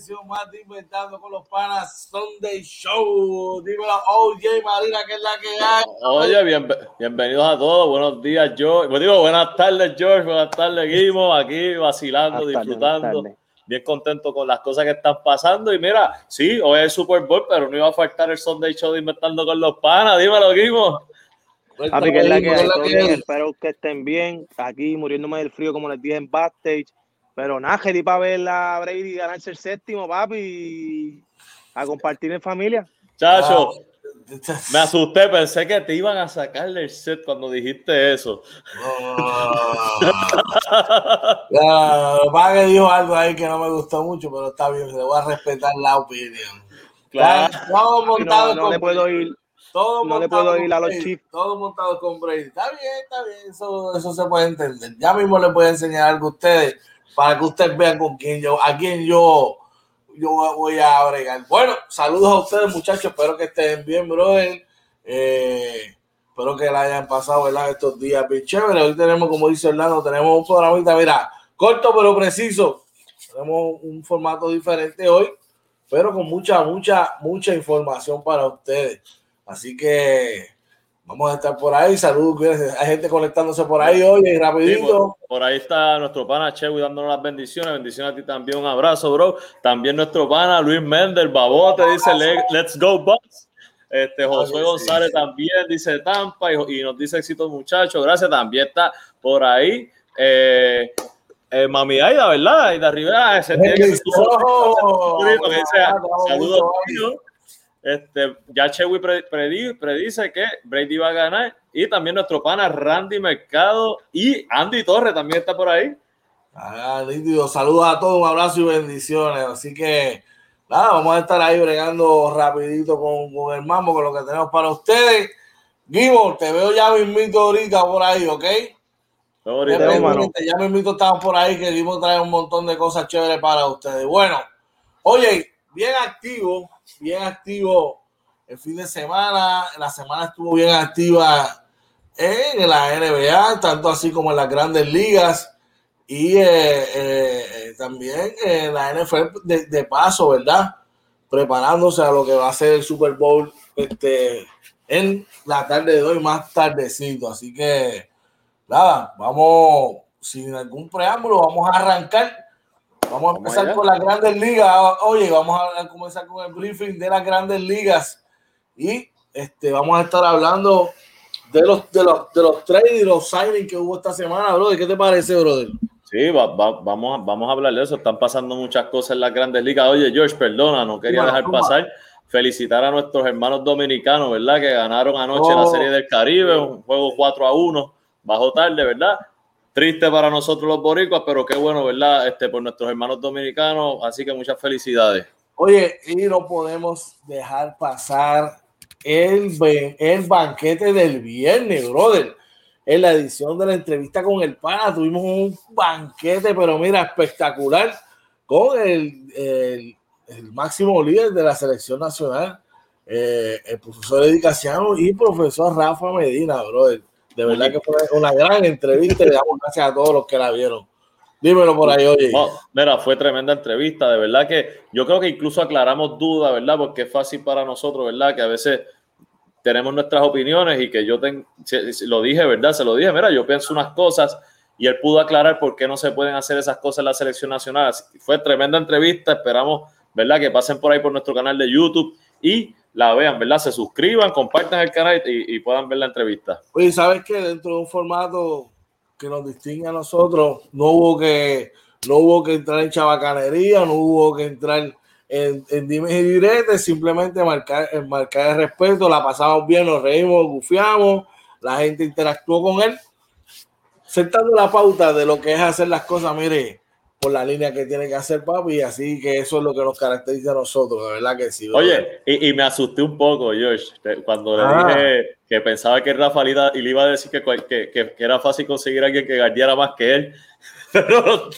edición más de Inventando con los Panas Sunday Show. Dímelo, OJ Marina, que es la que hay. Oye, bien, bienvenidos a todos. Buenos días, George. Pues digo, buenas tardes, George. Buenas tardes, Guimo. Aquí vacilando, disfrutando. bien contento con las cosas que están pasando. Y mira, sí, hoy es Super Bowl, pero no iba a faltar el Sunday Show de Inventando con los Panas. Dímelo, Guimo. Papi, que es la que hay, espero que estén bien. Aquí muriéndome del frío, como les dije en backstage. Pero nada, Jerry para ver a Brady ganarse el séptimo, papi, a compartir en familia. Chacho, me asusté, pensé que te iban a sacar del set cuando dijiste eso. ya, que dijo algo ahí que no me gustó mucho, pero está bien, le voy a respetar la opinión. Claro, no, no le puedo ir todo no le puedo ir a los chips. Todo montado con Brady. Está bien, está bien, eso, eso se puede entender. Ya mismo les voy a enseñar algo a ustedes para que ustedes vean con quién yo, a quién yo, yo voy a bregar. Bueno, saludos a ustedes, muchachos. Espero que estén bien, brother. Eh, espero que la hayan pasado. Estos días bien chévere. Hoy tenemos, como dice Orlando, tenemos un programita, mira, corto pero preciso. Tenemos un formato diferente hoy, pero con mucha, mucha, mucha información para ustedes. Así que vamos a estar por ahí. Saludos, hay gente conectándose por ahí hoy, rapidito. por, ahí está nuestro pana Chewy dándonos las bendiciones. Bendiciones a ti también. Un abrazo, bro. También nuestro pana Luis Mendel, babote, dice Let's go, Bucks. Este, Josué González también dice Tampa y, nos dice éxito, muchachos. Gracias. También está por ahí. Eh, eh, Mami Aida, ¿verdad? Aida Rivera, ese tiene que saludos. Este, ya Chewy predice que Brady va a ganar. Y también nuestro pana Randy Mercado y Andy Torres también está por ahí. Ah, Saludos a todos, un abrazo y bendiciones. Así que nada, vamos a estar ahí bregando rapidito con, con el mambo, con lo que tenemos para ustedes. Gibo, te veo ya mismito ahorita por ahí, ¿ok? ya mismito estamos por ahí, que Gibo trae un montón de cosas chéveres para ustedes. Bueno, oye, bien activo bien activo el fin de semana. La semana estuvo bien activa en la NBA, tanto así como en las grandes ligas. Y eh, eh, también en la NFL de, paso, ¿verdad? Preparándose a lo que va a ser el Super Bowl este, en la tarde de hoy, más tardecito. Así que, nada, vamos, sin algún preámbulo, vamos a arrancar Vamos a empezar con las grandes ligas. Oye, vamos a comenzar con el briefing de las grandes ligas. Y este, vamos a estar hablando de los, de los, de los trades y los signings que hubo esta semana, brother. ¿Qué te parece, brother? Sí, vamos, vamos a hablar de eso. Están pasando muchas cosas en las grandes ligas. Oye, George, perdona, no quería dejar pasar. Felicitar a nuestros hermanos dominicanos, ¿verdad? Que ganaron anoche la oh. Serie del Caribe, un juego 4 a 1, bajo tarde, ¿verdad? Triste para nosotros los boricuas, pero qué bueno, ¿verdad? Este, por nuestros hermanos dominicanos, así que muchas felicidades. Oye, y no podemos dejar pasar el, el banquete del viernes, brother. En la edición de la entrevista con el pana tuvimos un banquete, pero mira, espectacular, con el, el, máximo líder de la selección nacional, eh, el profesor Edicaciano y profesor Rafa Medina, brother de verdad que fue una gran entrevista y le damos gracias a todos los que la vieron. Dímelo por ahí, oye. mira, fue tremenda entrevista, de verdad que yo creo que incluso aclaramos dudas, ¿verdad? Porque es fácil para nosotros, ¿verdad? Que a veces tenemos nuestras opiniones y que yo lo dije, ¿verdad? Se lo dije, mira, yo pienso unas cosas y él pudo aclarar por qué no se pueden hacer esas cosas en la selección nacional. Fue tremenda entrevista, esperamos, ¿verdad? Que pasen por ahí por nuestro canal de YouTube y la vean, ¿verdad? Se suscriban, compartan el canal y, puedan ver la entrevista. Oye, ¿sabes qué? Dentro de un formato que nos distingue a nosotros, no hubo que, no hubo que entrar en chabacanería, no hubo que entrar en, en dimes y diretes, simplemente marcar, marcar el respeto, la pasamos bien, nos reímos, gufiamos, la gente interactuó con él, sentando la pauta de lo que es hacer las cosas, mire, por la línea que tiene que hacer papi, así que eso es lo que nos caracteriza a nosotros, de verdad que sí. Oye, y, me asusté un poco, George, cuando le ah. dije que pensaba que Rafa y le iba a decir que, que, que, era fácil conseguir a alguien que guardiara más que él. Pero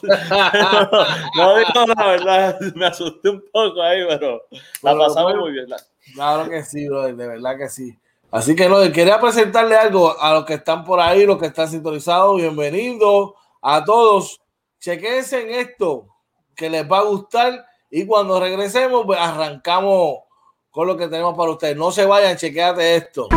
no, digo la verdad, me asusté un poco ahí, pero la pasamos muy bien. Claro que sí, brother, de verdad que sí. Así que no, quería presentarle algo a los que están por ahí, los que están sintonizados. Bienvenidos a todos chequense en esto, que les va a gustar. Y cuando regresemos, pues arrancamos con lo que tenemos para ustedes. No se vayan, chequéate esto.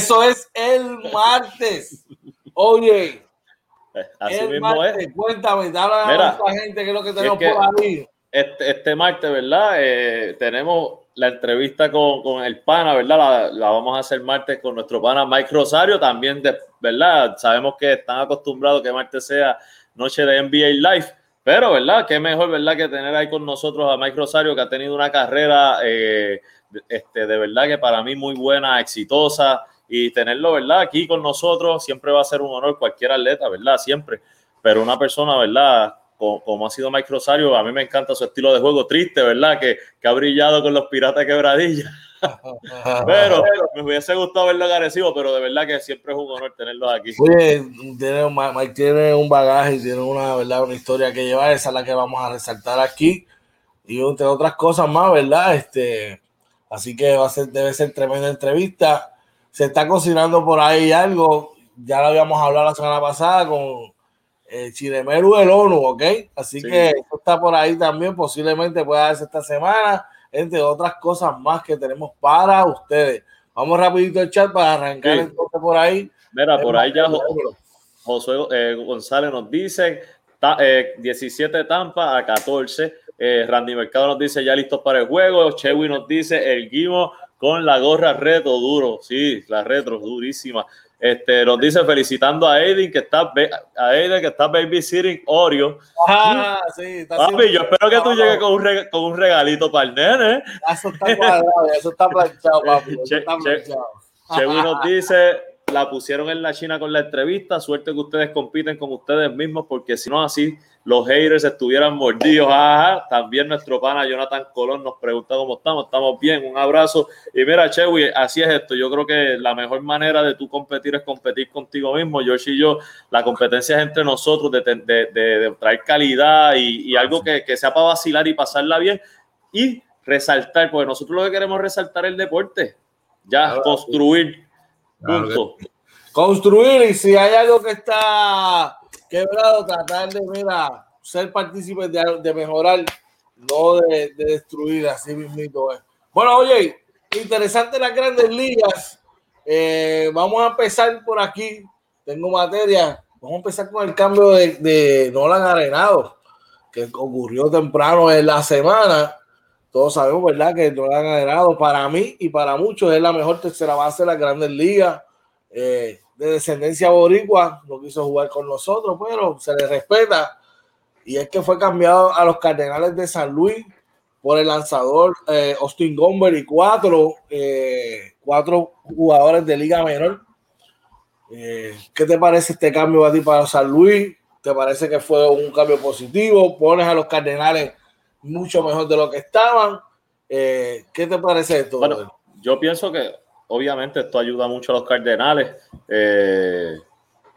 Eso es el martes. Oye, Así el mismo martes, es. Cuéntame, dale a gente qué es lo que tenemos por ahí. Este, este, martes, ¿verdad? Eh, tenemos la entrevista con, con, el pana, ¿verdad? La, la, vamos a hacer martes con nuestro pana Mike Rosario, también, de, ¿verdad? Sabemos que están acostumbrados que martes sea noche de NBA Live, pero, ¿verdad? Qué mejor, ¿verdad? Que tener ahí con nosotros a Mike Rosario, que ha tenido una carrera, eh, este, de verdad que para mí muy buena, exitosa, y tenerlo, ¿verdad? Aquí con nosotros siempre va a ser un honor cualquier atleta, ¿verdad? Siempre. Pero una persona, ¿verdad? Como, ha sido Mike Rosario, a mí me encanta su estilo de juego triste, ¿verdad? Que, que ha brillado con los Piratas Quebradilla. pero me hubiese gustado verlo agresivo, pero de verdad que siempre es un honor tenerlos aquí. Oye, tiene, Mike tiene un bagaje, tiene una, ¿verdad? una historia que llevar, esa es la que vamos a resaltar aquí. Y entre otras cosas más, ¿verdad? Este, así que va a ser, debe ser tremenda entrevista se está cocinando por ahí algo. Ya lo habíamos hablado la semana pasada con eh, Chinemeru el ONU, ¿ok? Así que esto está por ahí también. Posiblemente pueda darse esta semana, entre otras cosas más que tenemos para ustedes. Vamos rapidito el chat para arrancar entonces por ahí. Mira, por ahí ya Josué eh, González nos dice 17 eh, Tampa a 14. Eh, Randy Mercado nos dice ya listos para el juego. Chewy nos dice el Guimo con la gorra retro duro, sí, la retro durísima. Este, nos dice felicitando a Aiden que está a Aiden que está babysitting Oreo. Ah, sí, está Papi, yo espero que tú llegues con un, con un regalito para el nene. Eso está cuadrado, eso está planchado, papi. Eso está planchado. nos dice la pusieron en la China con la entrevista. Suerte que ustedes compiten con ustedes mismos, porque si no, así los haters estuvieran mordidos. Ajá. También nuestro pana Jonathan Colón nos pregunta cómo estamos. Estamos bien, un abrazo. Y mira, Chewy, así es esto. Yo creo que la mejor manera de tú competir es competir contigo mismo. George y yo, la competencia es entre nosotros, de, de, de, traer calidad y, y algo que, que sea para vacilar y pasarla bien. Y resaltar, porque nosotros lo que queremos resaltar es el deporte. Ya, construir Construir y si hay algo que está quebrado, tratar de ser partícipes de, mejorar, no de, destruir, así mismo Bueno, oye, interesante las grandes ligas. Eh, vamos a empezar por aquí. Tengo materia. Vamos a empezar con el cambio de, de Nolan Arenado, que ocurrió temprano en la semana todos sabemos, ¿verdad? Que no han ganado para mí y para muchos es la mejor tercera base de las grandes ligas. Eh, de descendencia boricua, no quiso jugar con nosotros, pero se le respeta. Y es que fue cambiado a los Cardenales de San Luis por el lanzador eh, Austin Gomber y cuatro, eh, cuatro jugadores de Liga Menor. ¿Qué te parece este cambio a ti para San Luis? ¿Te parece que fue un cambio positivo? ¿Pones a los Cardenales mucho mejor de lo que estaban. Eh, ¿Qué te parece esto? Bueno, yo pienso que obviamente esto ayuda mucho a los Cardenales. Eh,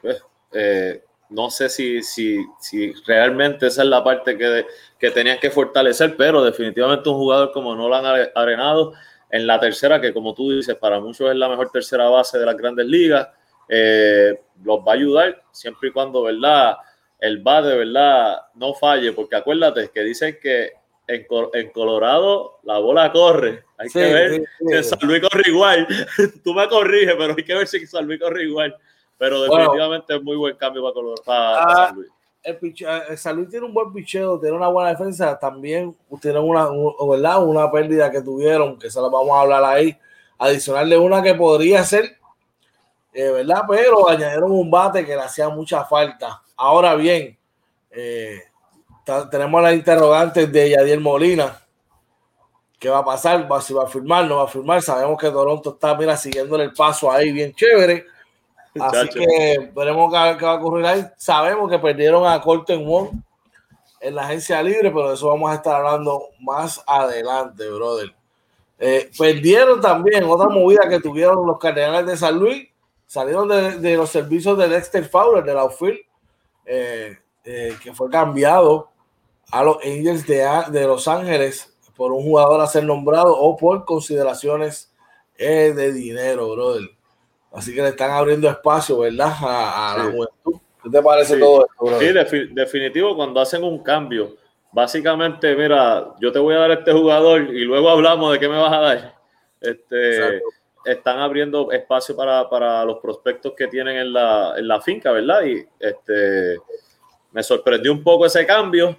pues, eh, no sé si, si, si, realmente esa es la parte que, que tenían que fortalecer, pero definitivamente un jugador como Nolan Arenado en la tercera, que como tú dices, para muchos es la mejor tercera base de las grandes ligas, los va a ayudar siempre y cuando, ¿verdad? el de ¿verdad? No falle, porque acuérdate que dicen que en, en Colorado la bola corre. Hay que ver si San Luis corre igual. Tú me corriges, pero hay que ver si San Luis corre igual. Pero definitivamente es muy buen cambio para, Colorado, ah, San Luis. El, el, San Luis tiene un buen picheo, tiene una buena defensa. También tiene una, ¿verdad? una pérdida que tuvieron, que se la vamos a hablar ahí. Adicional de una que podría ser, eh, ¿verdad? Pero añadieron un bate que le hacía mucha falta Ahora bien, eh, tenemos la interrogante de Yadier Molina. ¿Qué va a pasar? ¿Va, si va a firmar? ¿No va a firmar? Sabemos que Toronto está, mira, siguiéndole el paso ahí bien chévere. Así que veremos qué, va a ocurrir ahí. Sabemos que perdieron a Colton Wong en la agencia libre, pero de eso vamos a estar hablando más adelante, brother. Eh, perdieron también otra movida que tuvieron los Cardenales de San Luis. Salieron de, los servicios de Dexter Fowler, de la outfield, eh, eh, que fue cambiado a los Angels de, de Los Ángeles por un jugador a ser nombrado o por consideraciones de dinero, brother. Así que le están abriendo espacio, ¿verdad? A, la juventud. ¿Qué te parece todo esto, Sí, definitivo, cuando hacen un cambio, básicamente, mira, yo te voy a dar este jugador y luego hablamos de qué me vas a dar. Este, están abriendo espacio para, los prospectos que tienen en la, en la finca, ¿verdad? Y este, me sorprendió un poco ese cambio,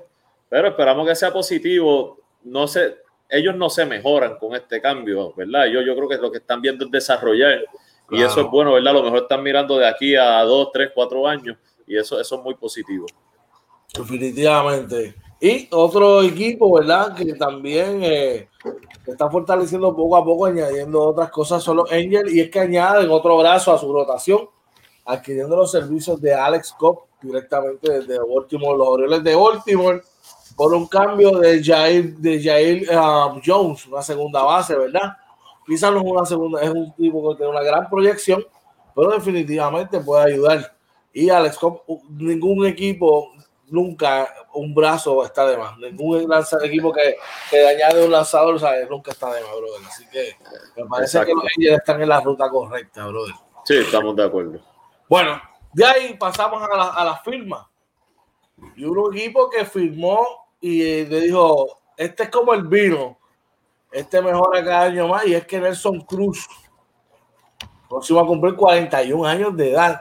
pero esperamos que sea positivo. No sé, ellos no se mejoran con este cambio, ¿verdad? Yo, yo creo que lo que están viendo es desarrollar y eso es bueno, ¿verdad? A lo mejor están mirando de aquí a dos, tres, cuatro años y eso, eso es muy positivo. Definitivamente. Y otro equipo, ¿verdad? Que también eh, está fortaleciendo poco a poco, añadiendo otras cosas, son los Angels, y es que añaden otro brazo a su rotación, adquiriendo los servicios de Alex Cobb directamente desde Baltimore, los Orioles de Baltimore, por un cambio de Jair, de Jair um, Jones, una segunda base, ¿verdad? Quizás no es una segunda, es un tipo que tiene una gran proyección, pero definitivamente puede ayudar. Y Alex ningún equipo nunca un brazo está de más. Ningún equipo que, que añade un lanzador nunca está de más, brother. Así que me parece que los Angels están en la ruta correcta, brother. Sí, estamos de acuerdo. Bueno, de ahí pasamos a la, a la firma. Y un equipo que firmó y le dijo, este es como el vino, este mejora cada año más, y es que Nelson Cruz, próximo a cumplir 41 años de edad,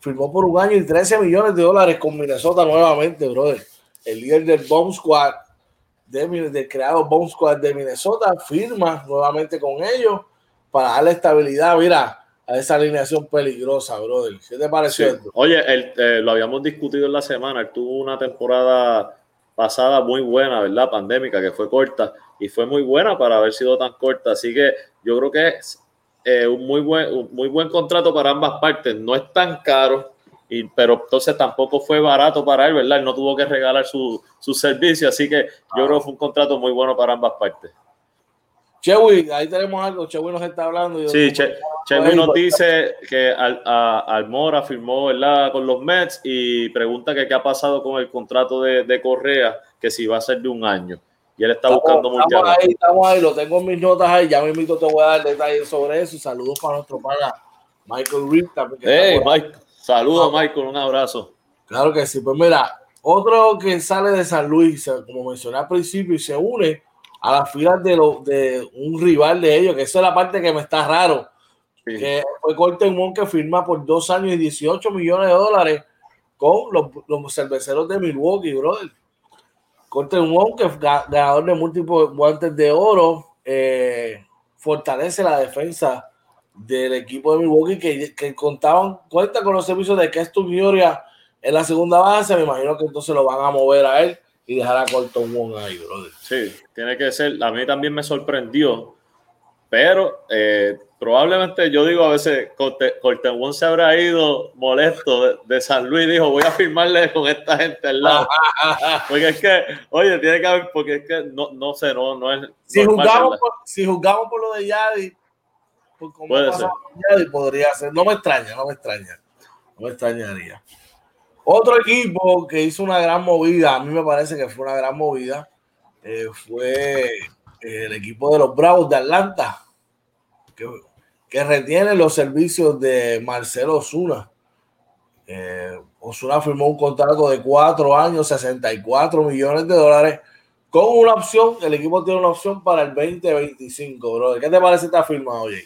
firmó por un año y 13 millones de dólares con Minnesota nuevamente, brother. El líder del Bomb Squad, del creado Bomb Squad de Minnesota, firma nuevamente con ellos para darle estabilidad, mira, a esa alineación peligrosa, brother. ¿Qué te pareció Oye, eh, lo habíamos discutido en la semana, él tuvo una temporada pasada muy buena, ¿verdad? Pandémica, que fue corta, y fue muy buena para haber sido tan corta, así que yo creo que es eh, un, muy buen, muy buen contrato para ambas partes. No es tan caro, y, pero entonces tampoco fue barato para él, ¿verdad? Él no tuvo que regalar su, su servicio, así que yo creo que fue un contrato muy bueno para ambas partes. Chewy, ahí tenemos algo. Chewy nos está hablando. sí, Chewy nos dice que Al, Almora firmó ¿verdad? con los Mets y pregunta que qué ha pasado con el contrato de, de Correa, que si va a ser de un año y él está buscando mucho. Estamos ahí, estamos ahí, lo tengo en mis notas ahí, ya me invito, te voy a dar detalles sobre eso. Saludos para nuestro pana Michael Reed Hey, Mike, saludos Michael, un abrazo. Claro que sí, pues mira, otro que sale de San Luis, como mencioné al principio, y se une a las filas de, lo, de un rival de ellos, que esa es la parte que me está raro. Que fue Colton que firma por dos años y 18 millones de dólares con los, los cerveceros de Milwaukee, brother. Colton Wong, que ganador de múltiples guantes de oro, eh, fortalece la defensa del equipo de Milwaukee que, que contaban, cuenta con los servicios de Keston Mioria en la segunda base. Me imagino que entonces lo van a mover a él y dejar a Colton Wong ahí, brother. Sí, tiene que ser. A mí también me sorprendió, pero eh, probablemente yo digo a veces, Corten se habrá ido molesto de, San Luis, dijo, voy a firmarle con esta gente al lado. porque es que, oye, tiene que haber, porque es que no, no sé, no, no es... Si juzgamos, por, si juzgamos por lo de Yadi, por cómo Puede ser. Yadi, podría ser, no me extraña, no me extraña, no me extrañaría. Otro equipo que hizo una gran movida, a mí me parece que fue una gran movida, eh, fue el equipo de los Bravos de Atlanta, que que retiene los servicios de Marcelo Osuna. Eh, Osuna firmó un contrato de cuatro años, 64 millones de dólares, con una opción, el equipo tiene una opción para el 2025, bro. ¿Qué te parece esta firma, oye?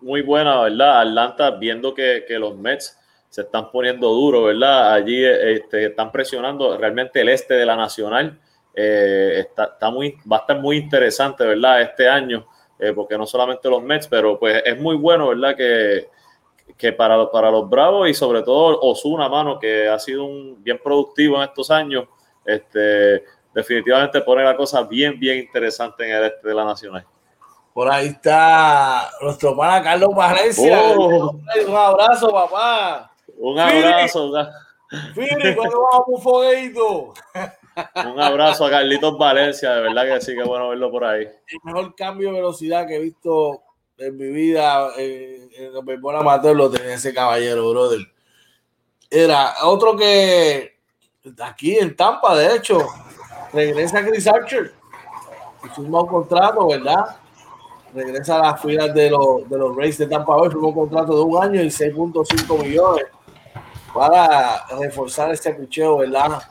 Muy buena, ¿verdad? Atlanta, viendo que, que los Mets se están poniendo duros, ¿verdad? Allí este, están presionando realmente el este de la Nacional. Eh, está, está, muy, va a estar muy interesante, ¿verdad? Este año. Eh, porque no solamente los Mets, pero pues es muy bueno, ¿verdad? Que, que para, para los Bravos y sobre todo Osuna, mano, que ha sido un bien productivo en estos años, este, definitivamente pone la cosa bien, bien interesante en el este de la Nacional. Por ahí está nuestro pana Carlos Valencia. Oh. Un abrazo, papá. Un abrazo. Firi, ¿cuándo vamos un fogueito? Un abrazo a Carlitos Valencia, de verdad que sí, que bueno verlo por ahí. El mejor cambio de velocidad que he visto en mi vida en, en el béisbol amateur lo tenía ese caballero, brother. Era otro que aquí en Tampa, de hecho, regresa Chris Archer. Firmó un contrato, ¿verdad? Regresa a las filas de los, de los Rays de Tampa Bay, firmó un contrato de un año y 6.5 millones para reforzar ese picheo, ¿verdad?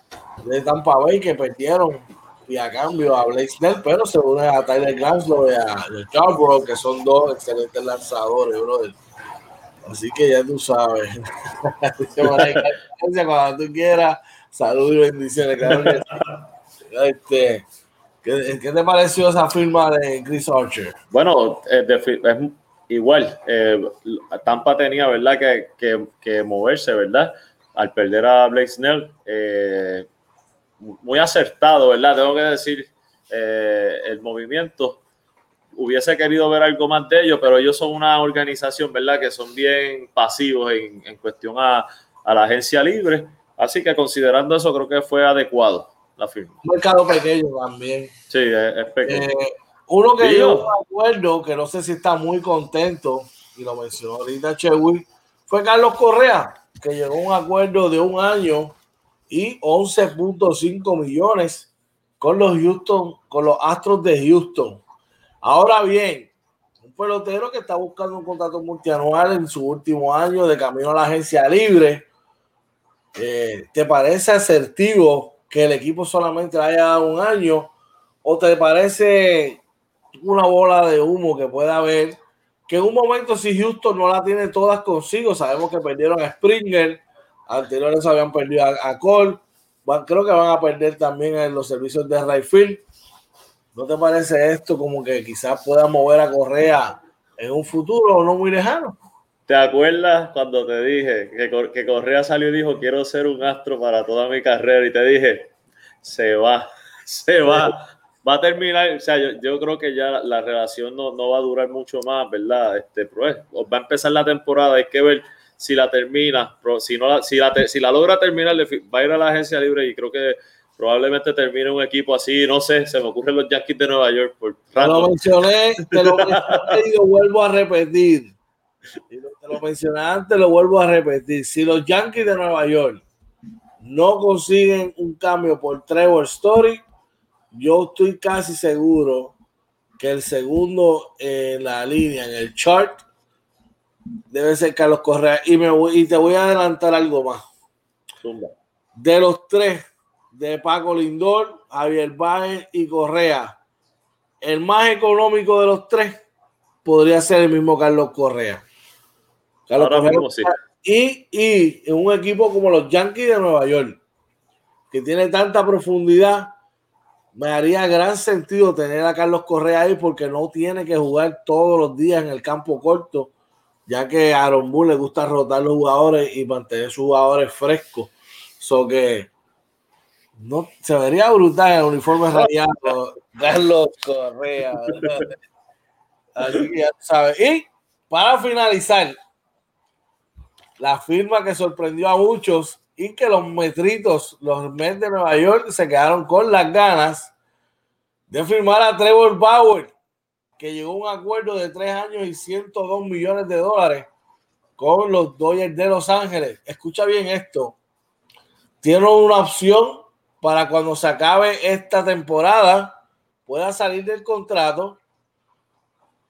De Tampa Bay que perdieron y a cambio a Blake Snell, pero se une a Tyler Ganslow y a Charbrough, que son dos excelentes lanzadores, brother. Así que ya tú sabes. Cuando tú quieras, saludos y bendiciones. este, ¿qué, ¿qué, te pareció esa firma de Chris Archer? Bueno, eh, es igual. Eh, Tampa tenía, ¿verdad?, que, que, que, moverse, ¿verdad? Al perder a Blake Snell. Eh, muy acertado, ¿verdad? Tengo que decir, eh, el movimiento hubiese querido ver algo más de ellos, pero ellos son una organización, ¿verdad? Que son bien pasivos en, en cuestión a, a, la agencia libre. Así que considerando eso, creo que fue adecuado la firma. Un mercado pequeño también. Sí, es, pequeño. Eh, uno que yo me acuerdo, que no sé si está muy contento, y lo mencionó ahorita Chewy, fue Carlos Correa, que llegó a un acuerdo de un año y 11.5 millones con los Houston, con los Astros de Houston. Ahora bien, un pelotero que está buscando un contrato multianual en su último año de camino a la agencia libre. Eh, ¿Te parece asertivo que el equipo solamente haya dado un año? ¿O te parece una bola de humo que pueda haber? Que en un momento, si Houston no la tiene todas consigo, sabemos que perdieron a Springer, anteriores habían perdido a, Cole. creo que van a perder también en los servicios de Rayfield. ¿No te parece esto como que quizás pueda mover a Correa en un futuro o no muy lejano? ¿Te acuerdas cuando te dije que, que Correa salió y dijo quiero ser un astro para toda mi carrera? Y te dije, se va, se va. Va a terminar, o sea, yo, yo creo que ya la, relación no, no, va a durar mucho más, ¿verdad? Este, pues, va a empezar la temporada, hay que ver si la termina, si, no la, si, la, si la logra terminar, va a ir a la agencia libre y creo que probablemente termine un equipo así, no sé, se me ocurren los Yankees de Nueva York. Por te lo mencioné, te lo mencioné y lo vuelvo a repetir. te lo mencioné antes, lo vuelvo a repetir. Si los Yankees de Nueva York no consiguen un cambio por Trevor Story, yo estoy casi seguro que el segundo en la línea, en el chart, debe ser Carlos Correa. Y, me voy, y te voy a adelantar algo más. De los tres, de Paco Lindor, Javier Báez y Correa, el más económico de los tres podría ser el mismo Carlos Correa. Carlos Correa y, y en un equipo como los Yankees de Nueva York, que tiene tanta profundidad, me haría gran sentido tener a Carlos Correa ahí porque no tiene que jugar todos los días en el campo corto ya que a Aaron le gusta rotar los jugadores y mantener sus jugadores frescos. So que no se vería brutal el uniforme rayado. Carlos Correa. Así que ya sabes. Y para finalizar, la firma que sorprendió a muchos y que los metritos, los Mets de Nueva York, se quedaron con las ganas de firmar a Trevor Bauer que llegó a un acuerdo de tres años y 102 millones de dólares con los Dodgers de Los Ángeles. Escucha bien esto. Tiene una opción para cuando se acabe esta temporada pueda salir del contrato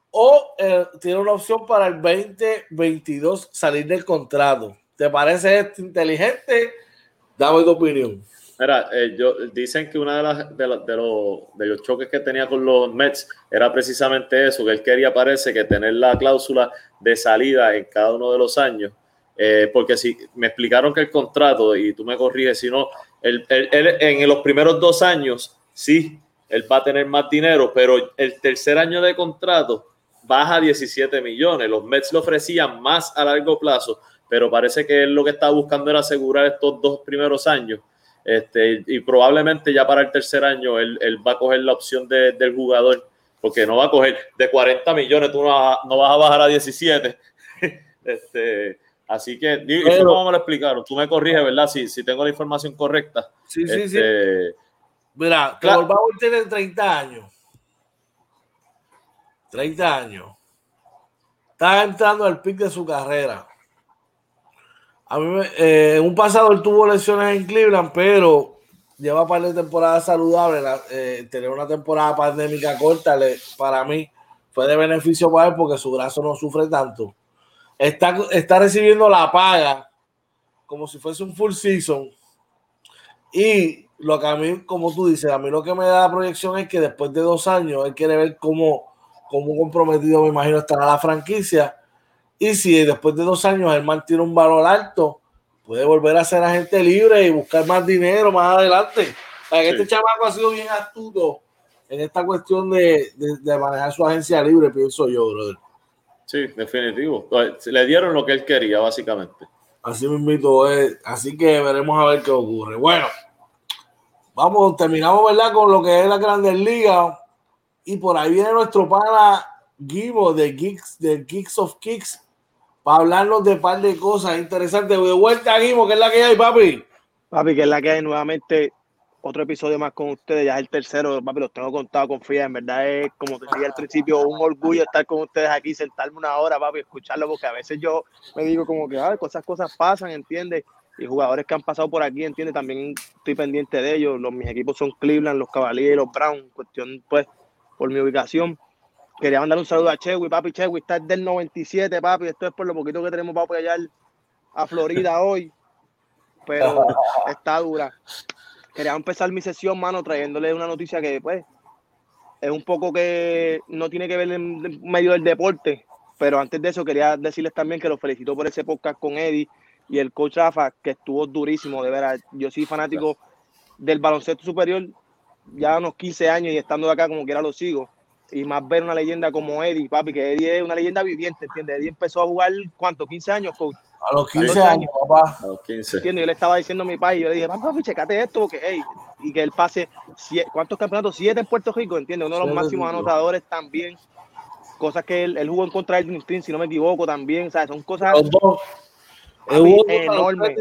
o eh, tiene una opción para el 2022 salir del contrato. ¿Te parece inteligente? Dame tu opinión. Mira, eh, yo, dicen que uno de, los, choques que tenía con los Mets era precisamente eso, que él quería, parece, que tener la cláusula de salida en cada uno de los años. Eh, porque si me explicaron que el contrato, y tú me corriges, si no, él, en los primeros dos años, sí, él va a tener más dinero, pero el tercer año de contrato baja a 17 millones. Los Mets le ofrecían más a largo plazo, pero parece que él lo que estaba buscando era asegurar estos dos primeros años este, y probablemente ya para el tercer año él, va a coger la opción del jugador porque no va a coger de 40 millones, tú no vas, no vas a bajar a 17. este, así que, eso no vamos a explicar. Tú me corriges, ¿verdad? Si, si tengo la información correcta. Sí, sí, sí. Este, Mira, claro. Bauer tiene 30 años. 30 años. Está entrando al pic de su carrera. Eh, en un pasado él tuvo lesiones en Cleveland, pero lleva par de temporadas saludables. Eh, tener una temporada pandémica corta para mí fue de beneficio para él porque su brazo no sufre tanto. Está, está recibiendo la paga como si fuese un full season. Y lo que a mí, como tú dices, a mí lo que me da la proyección es que después de dos años él quiere ver cómo, cómo comprometido, me imagino, estará la franquicia. Y si después de dos años él mantiene un valor alto, puede volver a ser agente libre y buscar más dinero más adelante. Este chamaco ha sido bien astuto en esta cuestión de, manejar su agencia libre, pienso yo, brother. Sí, definitivo. Le dieron lo que él quería, básicamente. Así me invito, eh. así que veremos a ver qué ocurre. Bueno, vamos, terminamos, ¿verdad? Con lo que es la Grandes Ligas. Y por ahí viene nuestro pana Gibo de Geeks, de Geeks of Kicks para hablarnos de un par de cosas interesantes. De vuelta, Guimo, que es la que hay, papi. Papi, que es la que hay nuevamente. Otro episodio más con ustedes, ya es el tercero, papi, los tengo contado con en verdad es, como te dije al principio, un orgullo estar con ustedes aquí, sentarme una hora, papi, escucharlo, porque a veces yo me digo como que, ah, cosas, cosas pasan, ¿entiendes? Y jugadores que han pasado por aquí, ¿entiendes? También estoy pendiente de ellos, los, mis equipos son Cleveland, los Cavaliers, los Browns, cuestión, pues, por mi ubicación. Quería mandar un saludo a Chewy, papi. Chewy está del 97, papi. Esto es por lo poquito que tenemos para apoyar a Florida hoy. Pero está dura. Quería empezar mi sesión, mano, trayéndole una noticia que, pues, es un poco que no tiene que ver en medio del deporte. Pero antes de eso, quería decirles también que los felicito por ese podcast con Eddie y el coach Rafa, que estuvo durísimo, de verdad. Yo soy fanático del baloncesto superior ya unos 15 años y estando de acá como quiera lo sigo y más ver una leyenda como Eddie, papi, que Eddie es una leyenda viviente, ¿entiendes? Eddie empezó a jugar, ¿cuánto? ¿15 años, coach? A los 15 años, papá. A los 15. Yo le estaba diciendo a mi país, yo le dije, papi, checate esto, porque, hey, y que él pase, ¿cuántos campeonatos? Siete en Puerto Rico, ¿entiendes? Uno de los máximos anotadores también. Cosas que él, jugó en contra de Stream, si no me equivoco, también, ¿sabes? Son cosas enormes.